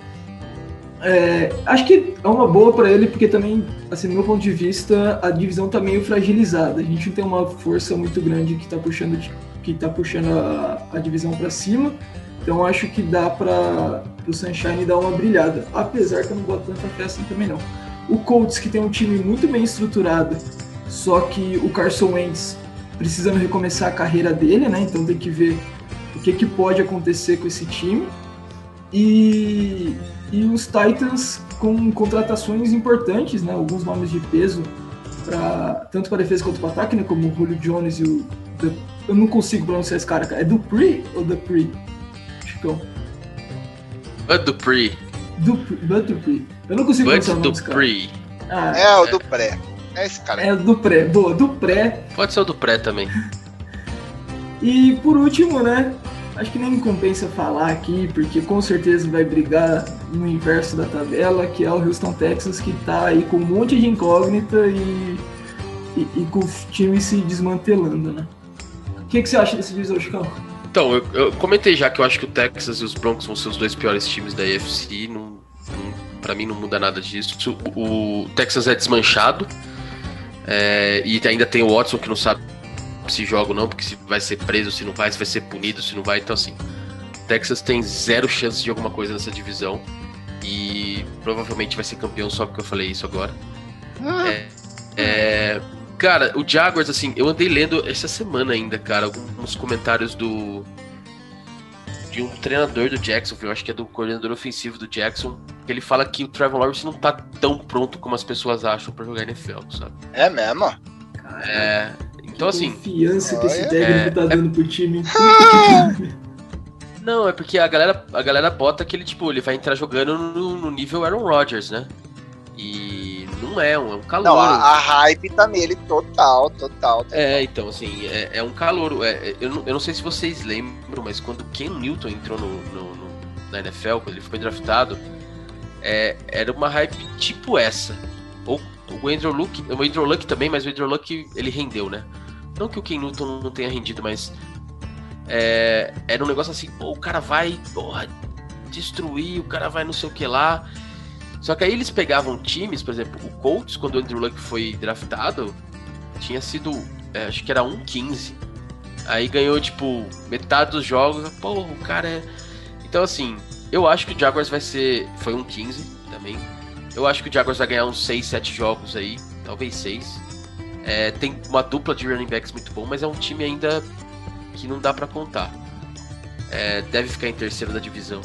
Speaker 2: É, acho que é uma boa para ele, porque também, assim, do meu ponto de vista, a divisão tá meio fragilizada. A gente não tem uma força muito grande que tá puxando, que tá puxando a, a divisão para cima. Então acho que dá para o Sunshine dar uma brilhada. Apesar que eu não boto tanta assim também não. O Colts, que tem um time muito bem estruturado, só que o Carson Wentz precisando recomeçar a carreira dele, né? Então tem que ver o que, que pode acontecer com esse time. E e os Titans com contratações importantes, né? Alguns nomes de peso para tanto para defesa quanto para ataque, né? Como o Julio Jones e o eu não consigo pronunciar esse cara, cara. É Dupree ou Dupree? Chicão.
Speaker 3: Bud Dupree.
Speaker 2: Bud Dupree. Eu não consigo
Speaker 3: Bud pronunciar o nome Dupree.
Speaker 1: Ah, é o Dupré. É esse cara.
Speaker 2: É o Dupré. Boa, Dupré.
Speaker 3: Pode ser o Dupré também.
Speaker 2: E por último, né? Acho que nem compensa falar aqui, porque com certeza vai brigar no inverso da tabela, que é o Houston Texas, que tá aí com um monte de incógnita e, e, e com o time se desmantelando, né? O que, que você acha desse divisão, Chicão?
Speaker 3: Então, eu, eu, comentei já que eu acho que o Texas e os Broncos vão ser os dois piores times da AFC. Não, não, pra mim não muda nada disso. O, o Texas é desmanchado. É, e ainda tem o Watson que não sabe se joga ou não, porque se vai ser preso, se não vai, se vai ser punido, se não vai. Então, assim, Texas tem zero chances de alguma coisa nessa divisão. E provavelmente vai ser campeão só porque eu falei isso agora. Ah. É, é, cara, o Jaguars, assim, eu andei lendo essa semana ainda, cara, alguns comentários do. De um treinador do Jackson, eu acho que é do coordenador ofensivo do Jackson, que ele fala que o Trevor Lawrence não tá tão pronto como as pessoas acham para jogar NFL, sabe?
Speaker 1: É mesmo?
Speaker 3: É, então, assim.
Speaker 2: Confiança que esse técnico é, tá dando é... pro time.
Speaker 3: Não, é porque a galera, a galera bota que ele, tipo, ele vai entrar jogando no, no nível Aaron Rodgers, né? E não é, um, é um calor. Não,
Speaker 1: a, a, hype tá nele total, total. total.
Speaker 3: É, então, assim, é, é um calor. É, é, eu, não, eu não sei se vocês lembram, mas quando Ken Newton entrou no, no, no na NFL, quando ele foi draftado, é, era uma hype tipo essa. Ou o Andrew Luck, o Andrew Luck também, mas o Andrew Luck ele rendeu, né? Não que o Ken Newton não tenha rendido, mas é, era um negócio assim, pô, o cara vai porra, destruir, o cara vai não sei o que lá. Só que aí eles pegavam times, por exemplo, o Colts, quando o Andrew Luck foi draftado, tinha sido, é, acho que era 1-15. Aí ganhou, tipo, metade dos jogos. Pô, o cara é. Então, assim, eu acho que o Jaguars vai ser. Foi 1-15 também. Eu acho que o Jaguars vai ganhar uns 6, 7 jogos aí. Talvez 6. É, tem uma dupla de running backs muito bom, mas é um time ainda que não dá para contar. É, deve ficar em terceiro da divisão.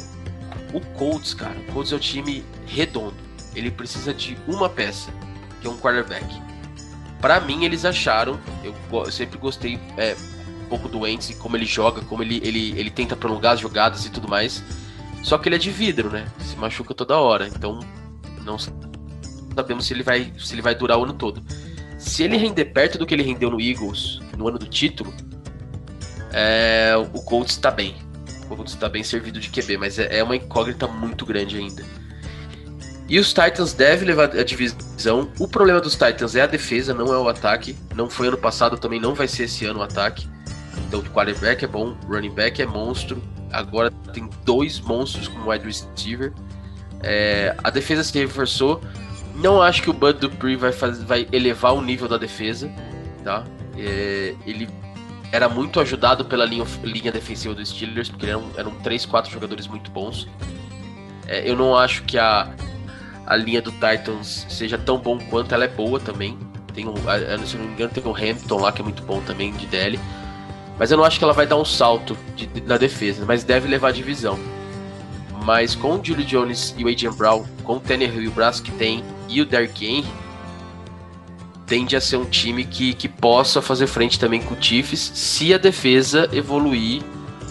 Speaker 3: O Colts, cara, o Colts é um time redondo. Ele precisa de uma peça, que é um quarterback. Para mim, eles acharam. Eu, eu sempre gostei é, um pouco do Wentz e como ele joga, como ele, ele, ele tenta prolongar as jogadas e tudo mais. Só que ele é de vidro, né? Se machuca toda hora. Então, não sabemos se ele vai, se ele vai durar o ano todo. Se ele render perto do que ele rendeu no Eagles no ano do título, é, o Colts está bem. Colts tá bem servido de QB, mas é, é uma incógnita muito grande ainda. E os Titans devem levar a divisão. O problema dos Titans é a defesa, não é o ataque. Não foi ano passado, também não vai ser esse ano o ataque. Então o quarterback é bom, running back é monstro. Agora tem dois monstros como wide receiver. É, a defesa se reforçou. Não acho que o Bud Dupree vai, fazer, vai elevar o nível da defesa. Tá? É, ele era muito ajudado pela linha, linha defensiva dos Steelers, porque eram, eram 3, 4 jogadores muito bons. É, eu não acho que a, a linha do Titans seja tão bom quanto ela é boa também. Tem um, se não me engano, tem o Hampton lá que é muito bom também de DL. Mas eu não acho que ela vai dar um salto de, de, na defesa, mas deve levar a divisão. Mas com o Julio Jones e o Adrian Brown, com o Tannehill e o braço que tem, e o Derrick Henry, tende a ser um time que, que possa fazer frente também com o Chiefs se a defesa evoluir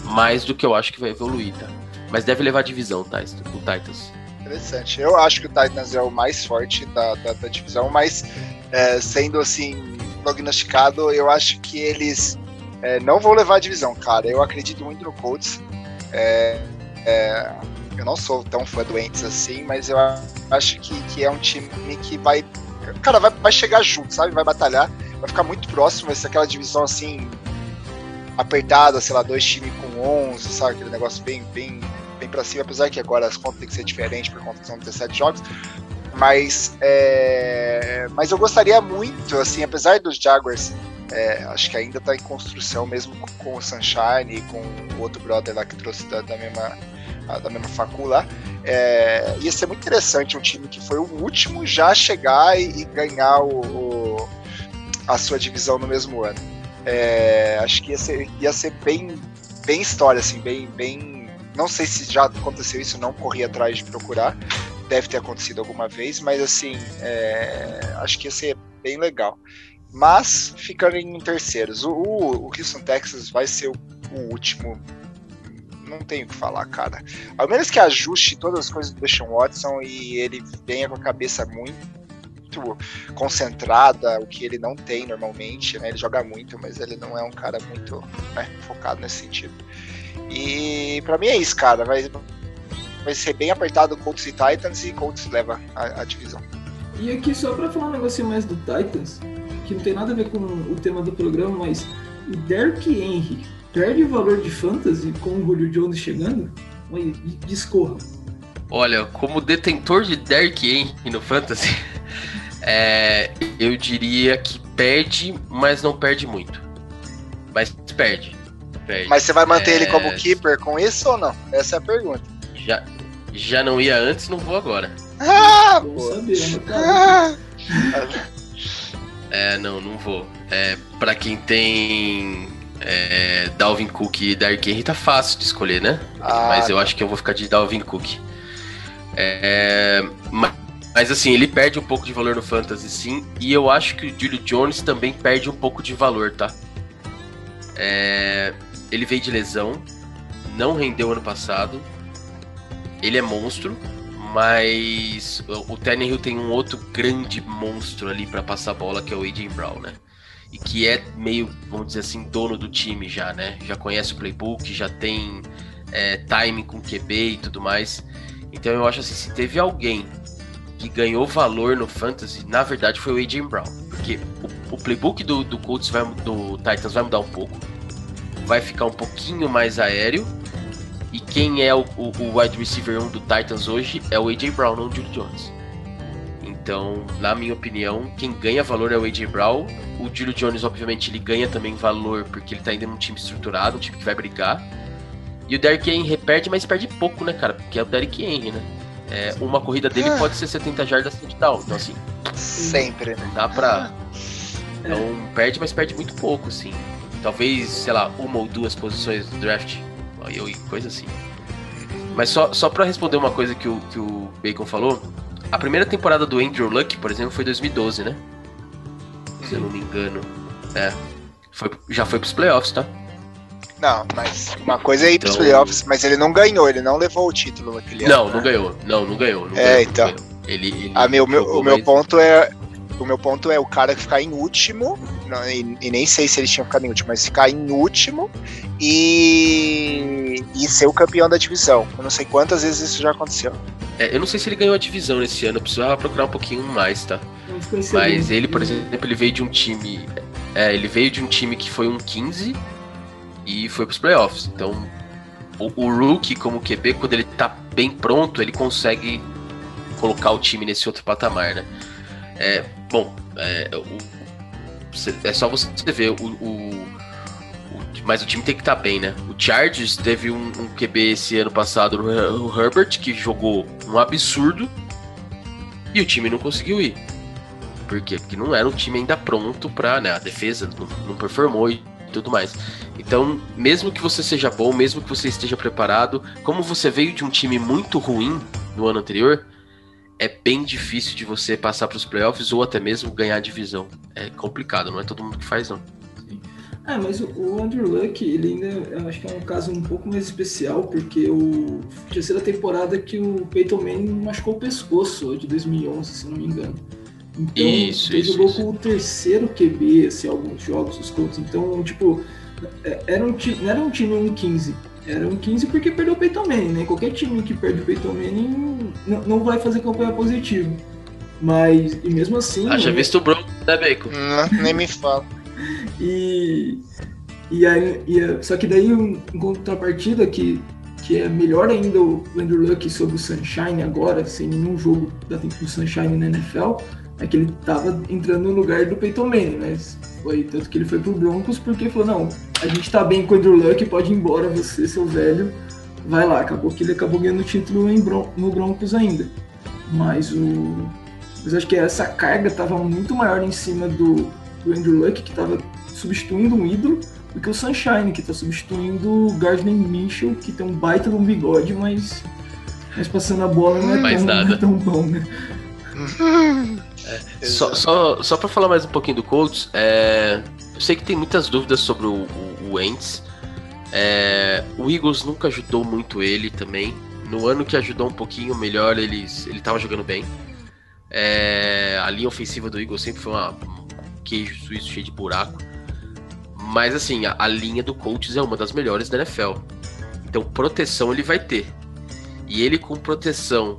Speaker 3: mais do que eu acho que vai evoluir, tá? Mas deve levar a divisão, tá? O Titans
Speaker 1: interessante. Eu acho que o Titans é o mais forte da, da, da divisão, mas é, sendo assim prognosticado, eu acho que eles é, não vão levar a divisão, cara. Eu acredito muito no Colts. É, é eu não sou tão fã do Ents assim, mas eu acho que, que é um time que vai. Cara, vai, vai chegar junto, sabe? Vai batalhar, vai ficar muito próximo. Vai ser aquela divisão assim apertada, sei lá, dois times com 11, sabe? Aquele negócio bem, bem bem para cima, apesar que agora as contas têm que ser diferentes por conta que são 17 jogos. Mas, é, mas eu gostaria muito, assim, apesar dos Jaguars, é, acho que ainda está em construção, mesmo com, o Sunshine e com o outro brother lá que trouxe da, da mesma da mesma facu lá. É, ia ser muito interessante um time que foi o último já chegar e, e ganhar o, o, a sua divisão no mesmo ano. É, acho que ia ser, ia ser bem, bem história, assim, bem, bem não sei se já aconteceu isso, não corri atrás de procurar. Deve ter acontecido alguma vez, mas assim, é, acho que ia ser bem legal. Mas ficando em terceiros, o, o, Houston Texas vai ser o, o último não tenho o que falar, cara. Ao menos que ajuste todas as coisas do Deshaun Watson e ele venha com a cabeça muito concentrada, o que ele não tem normalmente, né? Ele joga muito, mas ele não é um cara muito né, focado nesse sentido. E para mim é isso, cara. Vai, vai ser bem apertado Colts e Titans e Colts leva a, a divisão.
Speaker 2: E aqui, só para falar um negocinho mais do Titans, que não tem nada a ver com o tema do programa, mas o Derrick Henry perde o valor de fantasy com o Julio Jones chegando? Discorra.
Speaker 3: Olha, como detentor de Derrick Henry no fantasy, é, eu diria que perde, mas não perde muito. Mas perde
Speaker 1: perde. Mas você vai manter é... ele como keeper com isso ou não? Essa é a pergunta.
Speaker 3: Já, já não ia antes, não vou agora.
Speaker 1: Ah, pô. Ah.
Speaker 3: É, não, não vou. É, pra quem tem é, Dalvin Cook e Dark Henry tá fácil de escolher, né? Ah, mas eu tá. acho que eu vou ficar de Dalvin Cook. É, mas, mas, assim, ele perde um pouco de valor no Fantasy, sim. E eu acho que o Julio Jones também perde um pouco de valor, tá? É, ele veio de lesão, não rendeu ano passado. Ele é monstro, mas o Tannehill tem um outro grande monstro ali para passar a bola, que é o AJ Brown, né? E que é meio, vamos dizer assim, dono do time já, né? Já conhece o playbook, já tem é, timing com QB e tudo mais. Então eu acho assim, se teve alguém que ganhou valor no fantasy, na verdade foi o AJ Brown. Porque o, o playbook do, do Colts vai, do Titans vai mudar um pouco vai ficar um pouquinho mais aéreo. E quem é o, o, o wide receiver 1 do Titans hoje é o A.J. Brown, não o Julio Jones. Então, na minha opinião, quem ganha valor é o A.J. Brown. O Julio Jones, obviamente, ele ganha também valor porque ele tá ainda num time estruturado, um time que vai brigar. E o Derrick Henry perde, mas perde pouco, né, cara? Porque é o Derrick Henry, né? É, uma corrida dele ah. pode ser 70 jardas touchdown. Então, assim.
Speaker 1: Sempre,
Speaker 3: né? Dá pra. Então, perde, mas perde muito pouco, assim. Talvez, sei lá, uma ou duas posições do draft. E coisa assim. Mas só, só pra responder uma coisa que o, que o Bacon falou, a primeira temporada do Andrew Luck, por exemplo, foi 2012, né? Se eu não me engano. É. Foi, já foi pros playoffs, tá?
Speaker 1: Não, mas uma coisa é ir então... pros playoffs, mas ele não ganhou, ele não levou o título naquele
Speaker 3: não, ano. Não, né? não ganhou. Não, não ganhou. Não
Speaker 1: é,
Speaker 3: ganhou,
Speaker 1: então.
Speaker 3: Ele, ele
Speaker 1: ah, meu, meu, o meu ponto é o meu ponto é o cara ficar em último, não, e, e, nem sei se eles tinham ficado em último, mas ficar em último e, e ser o campeão da divisão. Eu não sei quantas vezes isso já aconteceu.
Speaker 3: É, eu não sei se ele ganhou a divisão nesse ano, eu precisava procurar um pouquinho mais, tá? Mas ele, por exemplo, ele veio de um time. É, ele veio de um time que foi um 15 e foi pros playoffs. Então, o, o Rookie, como QB, quando ele tá bem pronto, ele consegue colocar o time nesse outro patamar, né? É, bom, é, o, é só você ver o, o, Mas o time tem que estar tá bem, né? O Chargers teve um, um QB esse ano passado, o Herbert, que jogou um absurdo e o time não conseguiu ir. Por quê? Porque não era um time ainda pronto pra. Né, a defesa não, não performou e tudo mais. Então, mesmo que você seja bom, mesmo que você esteja preparado, como você veio de um time muito ruim no ano anterior, é bem difícil de você passar para os playoffs ou até mesmo ganhar a divisão. É complicado, não é todo mundo que faz, não.
Speaker 2: É, mas o Andrew Luck, ele ainda, eu acho que é um caso um pouco mais especial, porque o terceira temporada que o Peyton Manning machucou o pescoço, de 2011, se não me engano. Então, isso, ele isso, jogou isso. com o terceiro QB, assim, alguns jogos, os Colts. Então, tipo, é, era um, não era um time 1-15. Era um 15 porque perdeu o Peyton Manning, né? Qualquer time que perde o Peyton Manning não, não vai fazer campanha positiva. Mas, e mesmo assim...
Speaker 3: Ah, já visto o Bronco, né, Bacon?
Speaker 1: Não, nem me fala.
Speaker 2: e... E aí, e, só que daí, em contrapartida, que, que é melhor ainda o Andrew Luck sobre o Sunshine agora, sem nenhum jogo da do Sunshine na NFL, é que ele tava entrando no lugar do Peyton Manning, mas foi tanto que ele foi pro Broncos porque falou, não, a gente tá bem com o Andrew Luck, pode ir embora você, seu velho, vai lá. Acabou que ele acabou ganhando o título em Bron no Broncos ainda. Mas o... Mas acho que essa carga tava muito maior em cima do, do Andrew Luck, que tava substituindo um ídolo, do que o Sunshine, que tá substituindo o Gardner Mitchell, que tem um baita de um bigode, mas, mas passando a bola não é, tão, não é tão bom, né?
Speaker 3: É, só, só, só pra falar mais um pouquinho do Colts, é, eu sei que tem muitas dúvidas sobre o, o, o Ents. É, o Eagles nunca ajudou muito ele também. No ano que ajudou um pouquinho melhor, ele, ele tava jogando bem. É, a linha ofensiva do Eagles sempre foi uma, um queijo suíço cheio de buraco. Mas assim, a, a linha do Colts é uma das melhores da NFL. Então proteção ele vai ter. E ele com proteção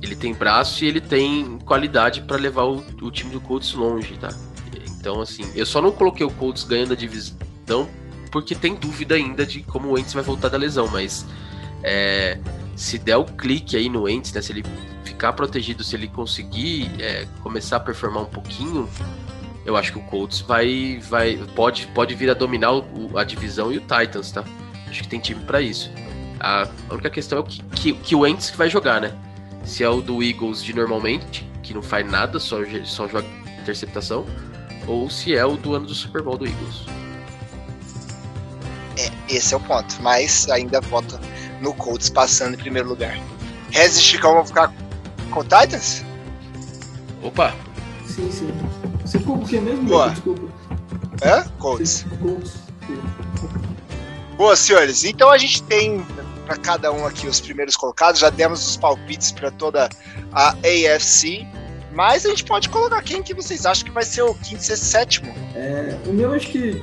Speaker 3: ele tem braço e ele tem qualidade para levar o, o, time do Colts longe, tá? Então, assim, eu só não coloquei o Colts ganhando a divisão porque tem dúvida ainda de como o Ents vai voltar da lesão, mas é, se der o clique aí no Ents, né, se ele ficar protegido, se ele conseguir é, começar a performar um pouquinho, eu acho que o Colts vai, vai pode, pode vir a dominar o, a divisão e o Titans, tá? Acho que tem time para isso. A única questão é o que, que, que o Ents vai jogar, né? Se é o do Eagles de normalmente, que não faz nada, só, só joga interceptação, ou se é o do ano do Super Bowl do Eagles.
Speaker 1: É, esse é o ponto, mas ainda vota no Colts passando em primeiro lugar. Rez e Chicão vão ficar com o Titans?
Speaker 3: Opa!
Speaker 2: Sim, sim. Você ficou com que mesmo? Boa. Desculpa.
Speaker 1: É? Colts. Colts. Boa, senhores. Então a gente tem para cada um aqui os primeiros colocados. Já demos os palpites para toda a AFC. Mas a gente pode colocar quem que vocês acham que vai ser o quinto e sétimo.
Speaker 2: É, o meu acho que.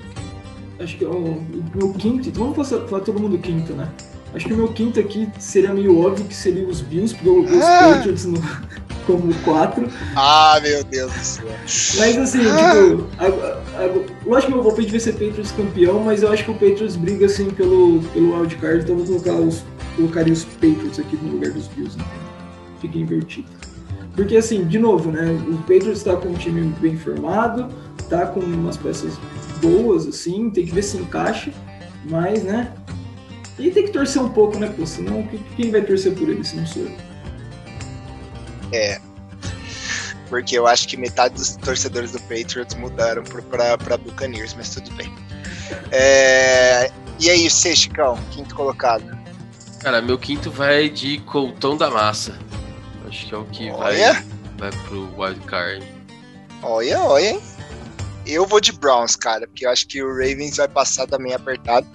Speaker 2: Acho que o, o meu quinto. Vamos falar, falar todo mundo quinto, né? Acho que o meu quinto aqui seria meio óbvio que seria os Bills, porque eu coloquei os ah. Patriots no, como quatro.
Speaker 1: Ah, meu Deus do céu.
Speaker 2: Mas assim, ah. tipo, lógico que o palpite vai ser Patriots campeão, mas eu acho que o Patriots briga assim pelo, pelo wildcard, então eu vou colocar os, colocaria os Patriots aqui no lugar dos Bills, né? Fica invertido. Porque assim, de novo, né? O Patriots tá com um time bem formado, tá com umas peças boas, assim, tem que ver se encaixa, mas, né? E tem que torcer um pouco, né? Pô, senão quem vai torcer por ele se não sou eu?
Speaker 1: É. Porque eu acho que metade dos torcedores do Patriots mudaram pra, pra Buccaneers, mas tudo bem. É... E aí, você, Chicão, quinto colocado?
Speaker 3: Cara, meu quinto vai de Coltão da Massa. Acho que é o que olha. vai, vai pro wildcard.
Speaker 1: Olha, olha, hein? Eu vou de Browns, cara, porque eu acho que o Ravens vai passar também apertado.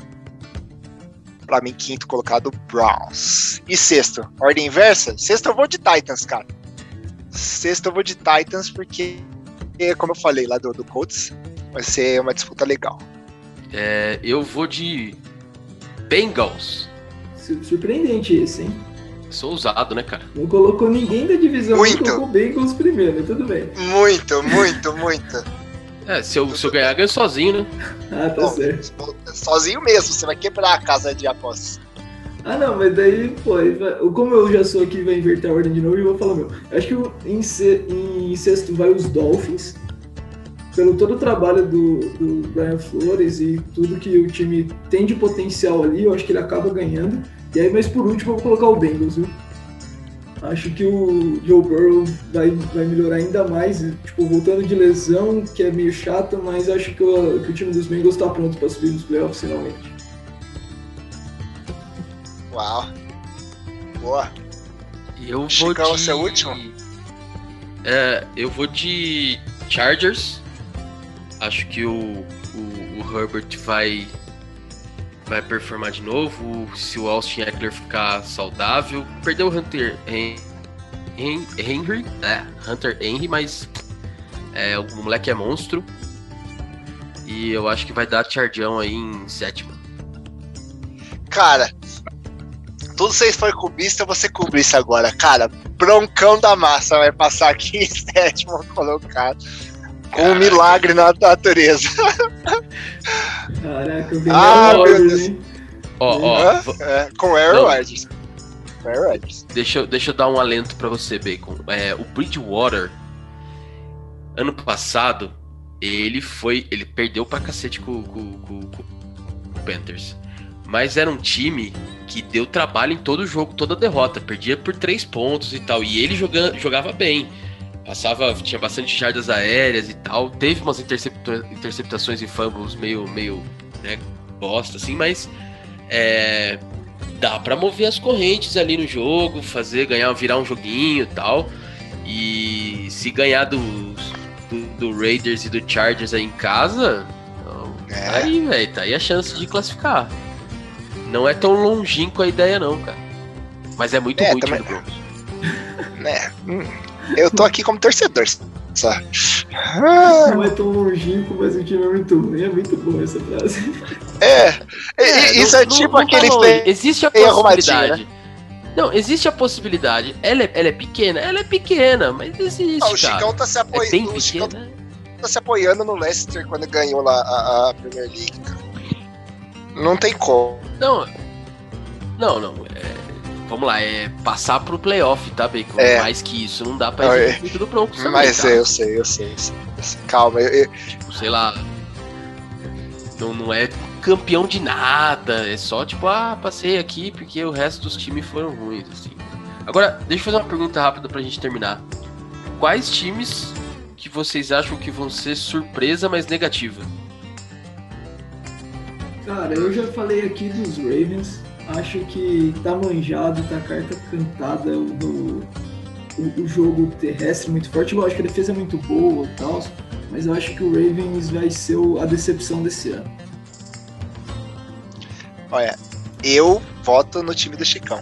Speaker 1: Pra mim, quinto colocado, Browns. E sexto, ordem inversa? Sexto eu vou de Titans, cara. Sexto eu vou de Titans porque como eu falei lá do, do Colts, vai ser uma disputa legal.
Speaker 3: É, eu vou de Bengals.
Speaker 2: Surpreendente esse, hein?
Speaker 3: Sou ousado, né, cara?
Speaker 2: Não colocou ninguém da divisão,
Speaker 1: muito.
Speaker 2: colocou Bengals primeiro, tudo bem.
Speaker 1: Muito, muito, muito.
Speaker 3: É, se eu, se eu ganhar, ganho sozinho, né?
Speaker 2: Ah, tá
Speaker 1: Bom,
Speaker 2: certo.
Speaker 1: Sozinho mesmo, você vai quebrar a casa de apostas.
Speaker 2: Ah, não, mas daí, pô, como eu já sou aqui vai inverter a ordem de novo, eu vou falar meu. Acho que em, em sexto vai os Dolphins, pelo todo o trabalho do, do Brian Flores e tudo que o time tem de potencial ali, eu acho que ele acaba ganhando. E aí, mas por último, eu vou colocar o Bengals, viu? Acho que o Joe Burrow vai, vai melhorar ainda mais, tipo, voltando de lesão, que é meio chato, mas acho que o, que o time dos Bengals está pronto para subir nos playoffs finalmente.
Speaker 1: Uau. Boa.
Speaker 3: Eu vou
Speaker 1: Chicão,
Speaker 3: de...
Speaker 1: seu último?
Speaker 3: É, eu vou de Chargers. Acho que o, o, o Herbert vai vai performar de novo. Se o Austin Eckler ficar saudável, perdeu o Hunter Hen- Hen- Henry, é, Hunter Henry, mas é, o moleque é monstro. E eu acho que vai dar Chardião aí em sétimo.
Speaker 1: Cara, tudo vocês foi cubista, eu vou ser cubista agora. Cara, broncão da massa vai passar aqui em sétimo colocado. Com um milagre na natureza.
Speaker 2: Caraca, vi
Speaker 1: Ah, meu Deus.
Speaker 2: hein?
Speaker 3: Ó, ó,
Speaker 1: Hã? É, com Aaron. Rodgers. Com Aaron Rodgers.
Speaker 3: deixa, eu- deixa eu dar um alento pra você, Bacon. É, o Bridgewater, ano passado, ele foi. Ele perdeu pra cacete com, com, com- com o Panthers. Mas era um time que deu trabalho em todo jogo, toda derrota. Perdia por três pontos e tal. E ele joga, jogava bem. Passava, tinha bastante jardas aéreas e tal. Teve umas intercepta- interceptações e fumbles meio, meio né, bosta, assim, mas é, dá pra mover as correntes ali no jogo, fazer, ganhar, virar um joguinho e tal. E se ganhar dos, do, do Raiders e do Chargers aí em casa, então,
Speaker 1: É.
Speaker 3: tá aí, velho, tá aí a chance de classificar. Não é tão longínquo a ideia, não, cara. Mas é muito
Speaker 1: É,
Speaker 3: ruim
Speaker 1: também-
Speaker 3: do Broncos.
Speaker 1: né? Hum, Eu tô aqui como torcedor. Só. Ah,
Speaker 2: Não é tão longínquo, mas o time é muito ruim. É muito boa essa frase.
Speaker 1: É,
Speaker 3: É,
Speaker 1: isso
Speaker 3: não-
Speaker 1: é
Speaker 3: não-
Speaker 1: tipo
Speaker 3: não
Speaker 1: aquele play-
Speaker 3: Existe a
Speaker 1: arrumadinho,
Speaker 3: possibilidade. Não, existe a possibilidade. Ela é, ela é pequena? Ela é pequena, mas existe,
Speaker 1: Ah, o. Chicão tá se
Speaker 3: É bem
Speaker 1: apoiando. o Chicão tá se apoiando no Leicester quando ganhou lá a, a Premier League, cara. Não tem como.
Speaker 3: Não, não, não. é, vamos lá, é passar pro playoff, tá, Bacon?
Speaker 1: É.
Speaker 3: Mais que isso, não dá pra
Speaker 1: Não,
Speaker 3: exigir muito do Broncos também,
Speaker 1: Mas
Speaker 3: tá?
Speaker 1: é, eu sei, eu sei, eu sei. eu sei. Calma, eu, eu-
Speaker 3: Tipo, sei lá. Não, não é campeão de nada. É só tipo, ah, passei aqui porque o resto dos times foram ruins, assim. Agora, deixa eu fazer uma pergunta rápida pra gente terminar. Quais times que vocês acham que vão ser surpresa, mas negativa?
Speaker 2: Cara, eu já falei aqui dos Ravens. Acho que tá manjado, tá carta cantada no, o, o jogo terrestre muito forte. Lógico que a defesa é muito boa e tal, mas eu acho que o Ravens vai ser a decepção desse ano.
Speaker 1: olha, eu voto no time do Chicão.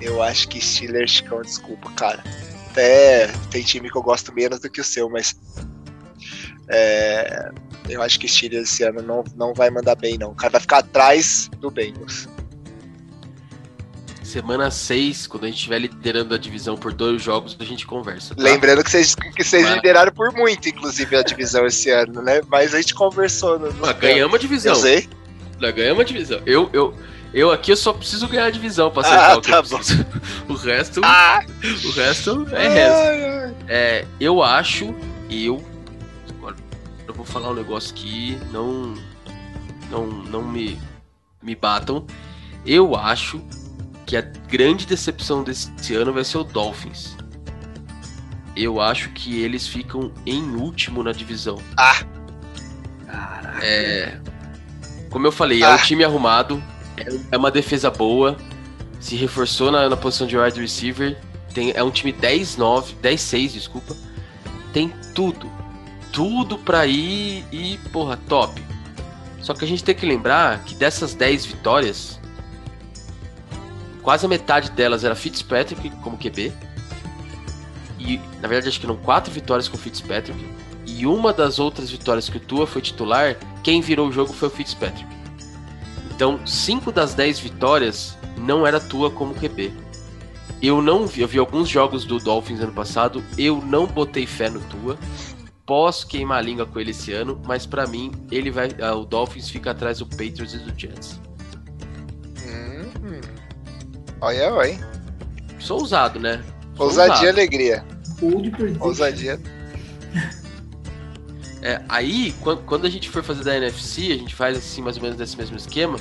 Speaker 1: Eu acho que Steelers, Chicão, desculpa, cara. Até tem time que eu gosto menos do que o seu, mas. é, eu acho que Steelers esse ano não, não vai mandar bem, não. O cara vai ficar atrás do Bengals.
Speaker 3: Semana 6, quando a gente estiver liderando a divisão por dois jogos, a gente conversa. Tá?
Speaker 1: Lembrando que vocês, que vocês
Speaker 3: Mas-
Speaker 1: lideraram por muito, inclusive, a divisão esse ano, né? Mas a gente conversou. No, no
Speaker 3: Ah, ganhamos a divisão.
Speaker 1: Eu sei.
Speaker 3: Nós ganhamos a divisão. Eu, eu, eu aqui eu só preciso ganhar a divisão pra
Speaker 1: Ah,
Speaker 3: acertar o
Speaker 1: tá bom.
Speaker 3: O resto,
Speaker 1: Ah!
Speaker 3: o resto é resto. É, eu acho, eu. Eu vou falar um negócio que não. Não, não me, me batam. Eu acho que a grande decepção desse ano vai ser o Dolphins. Eu acho que eles ficam em último na divisão.
Speaker 1: Ah,
Speaker 2: Caraca.
Speaker 3: É, como eu falei, é
Speaker 1: Ah.
Speaker 3: um time arrumado, é- é uma defesa boa, se reforçou na, na posição de wide receiver, tem, é um time 10-9, 10-6, desculpa. Tem tudo, tudo pra ir e, porra, top. Só que a gente tem que lembrar que dessas 10 vitórias, quase a metade delas era Fitzpatrick como QB. E, na verdade, acho que eram 4 vitórias com Fitzpatrick. e uma das outras vitórias que o Tua foi titular, quem virou o jogo foi o Fitzpatrick. Então, 5 das 10 vitórias não era Tua como QB. Eu não vi, eu vi alguns jogos do Dolphins ano passado, eu não botei fé no Tua. Posso queimar a língua com ele esse ano, mas para mim ele vai, uh, o Dolphins fica atrás do Patriots e do Jets.
Speaker 1: Hum, olha, oi.
Speaker 3: Sou ousado, né?
Speaker 1: Sou Ousadia e alegria. Ousadia.
Speaker 3: É, aí, quando a gente for fazer da NFC, a gente faz assim, mais ou menos desse mesmo esquema.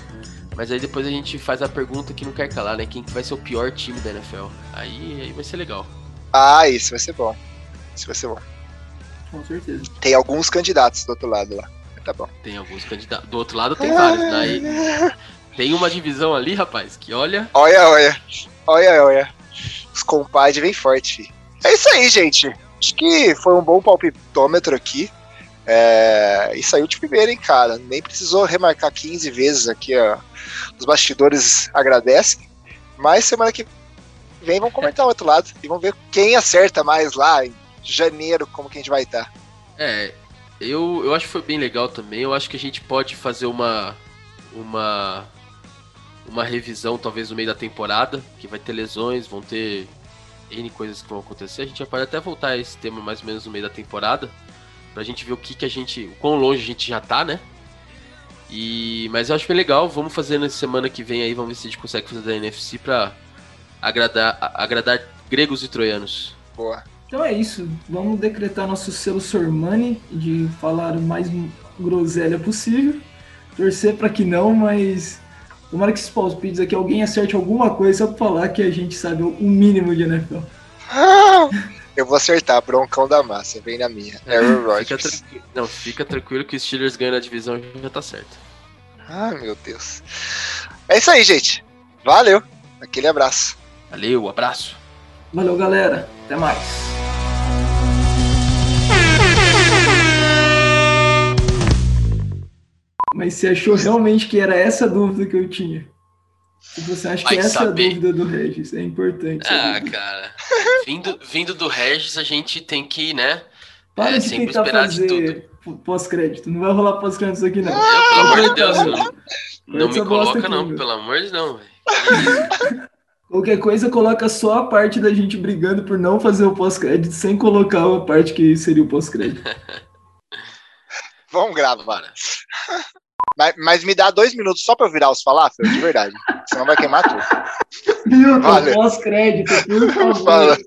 Speaker 3: Mas aí depois a gente faz a pergunta que não quer calar, né? Quem que vai ser o pior time da NFL? Aí, aí vai ser legal.
Speaker 1: Ah, isso vai ser bom. Isso vai ser bom.
Speaker 2: Com certeza.
Speaker 1: Tem alguns candidatos do outro lado lá. Tá bom.
Speaker 3: Tem alguns candidatos. Do outro lado tem vários. Né? Tem uma divisão ali, rapaz, que olha.
Speaker 1: Olha, olha. Olha, olha. Os compadres vem forte, filho. É isso aí, gente. Acho que foi um bom palpitômetro aqui. É, e saiu de primeira, hein, cara. Nem precisou remarcar 15 vezes aqui, ó. Os bastidores agradecem. Mas semana que vem vamos comentar o outro lado. E vamos ver quem acerta mais lá em janeiro, como que a gente vai estar.
Speaker 3: É, eu, eu acho que foi bem legal também. Eu acho que a gente pode fazer uma. Uma. Uma revisão, talvez, no meio da temporada. Que vai ter lesões, vão ter N coisas que vão acontecer. A gente já pode até voltar a esse tema mais ou menos no meio da temporada pra gente ver o que, que a gente. o quão longe a gente já tá, né? E, mas eu acho bem legal, vamos fazer na semana que vem aí, vamos ver se a gente consegue fazer da NFC pra agradar, agradar gregos e troianos.
Speaker 1: Boa.
Speaker 2: Então é isso, vamos decretar nosso selo Sormani de falar o mais groselha possível. Torcer para que não, mas tomara que esses palpites aqui alguém acerte alguma coisa só pra falar que a gente sabe o mínimo de NFL.
Speaker 1: Eu vou acertar, broncão da massa, vem na minha. É, Aaron
Speaker 3: Rodgers. Fica não, fica tranquilo que os Steelers ganham a divisão já tá certo.
Speaker 1: Ah, meu Deus. É isso aí, gente. Valeu. Aquele abraço.
Speaker 3: Valeu, abraço.
Speaker 2: Valeu, galera. Até mais. Mas você achou realmente que era essa dúvida que eu tinha? E você acha Vai que essa saber. é a dúvida do Regis? É importante.
Speaker 3: Ah, cara. Vindo, vindo do Regis, a gente tem que, né?
Speaker 2: Para é, de sempre tentar esperar fazer pós-crédito. Não vai rolar pós-crédito aqui, não.
Speaker 3: Eu, pelo amor de Deus, não, não me coloca, aqui, não. Meu. Pelo amor de não,
Speaker 2: Qualquer coisa, coloca só a parte da gente brigando por não fazer o pós-crédito, sem colocar a parte que seria o pós-crédito.
Speaker 1: Vamos gravar. Mas, mas, me dá dois minutos só pra eu virar os falafel, de verdade. Senão vai queimar tudo.
Speaker 2: Milton, pós-crédito, por favor. Fala.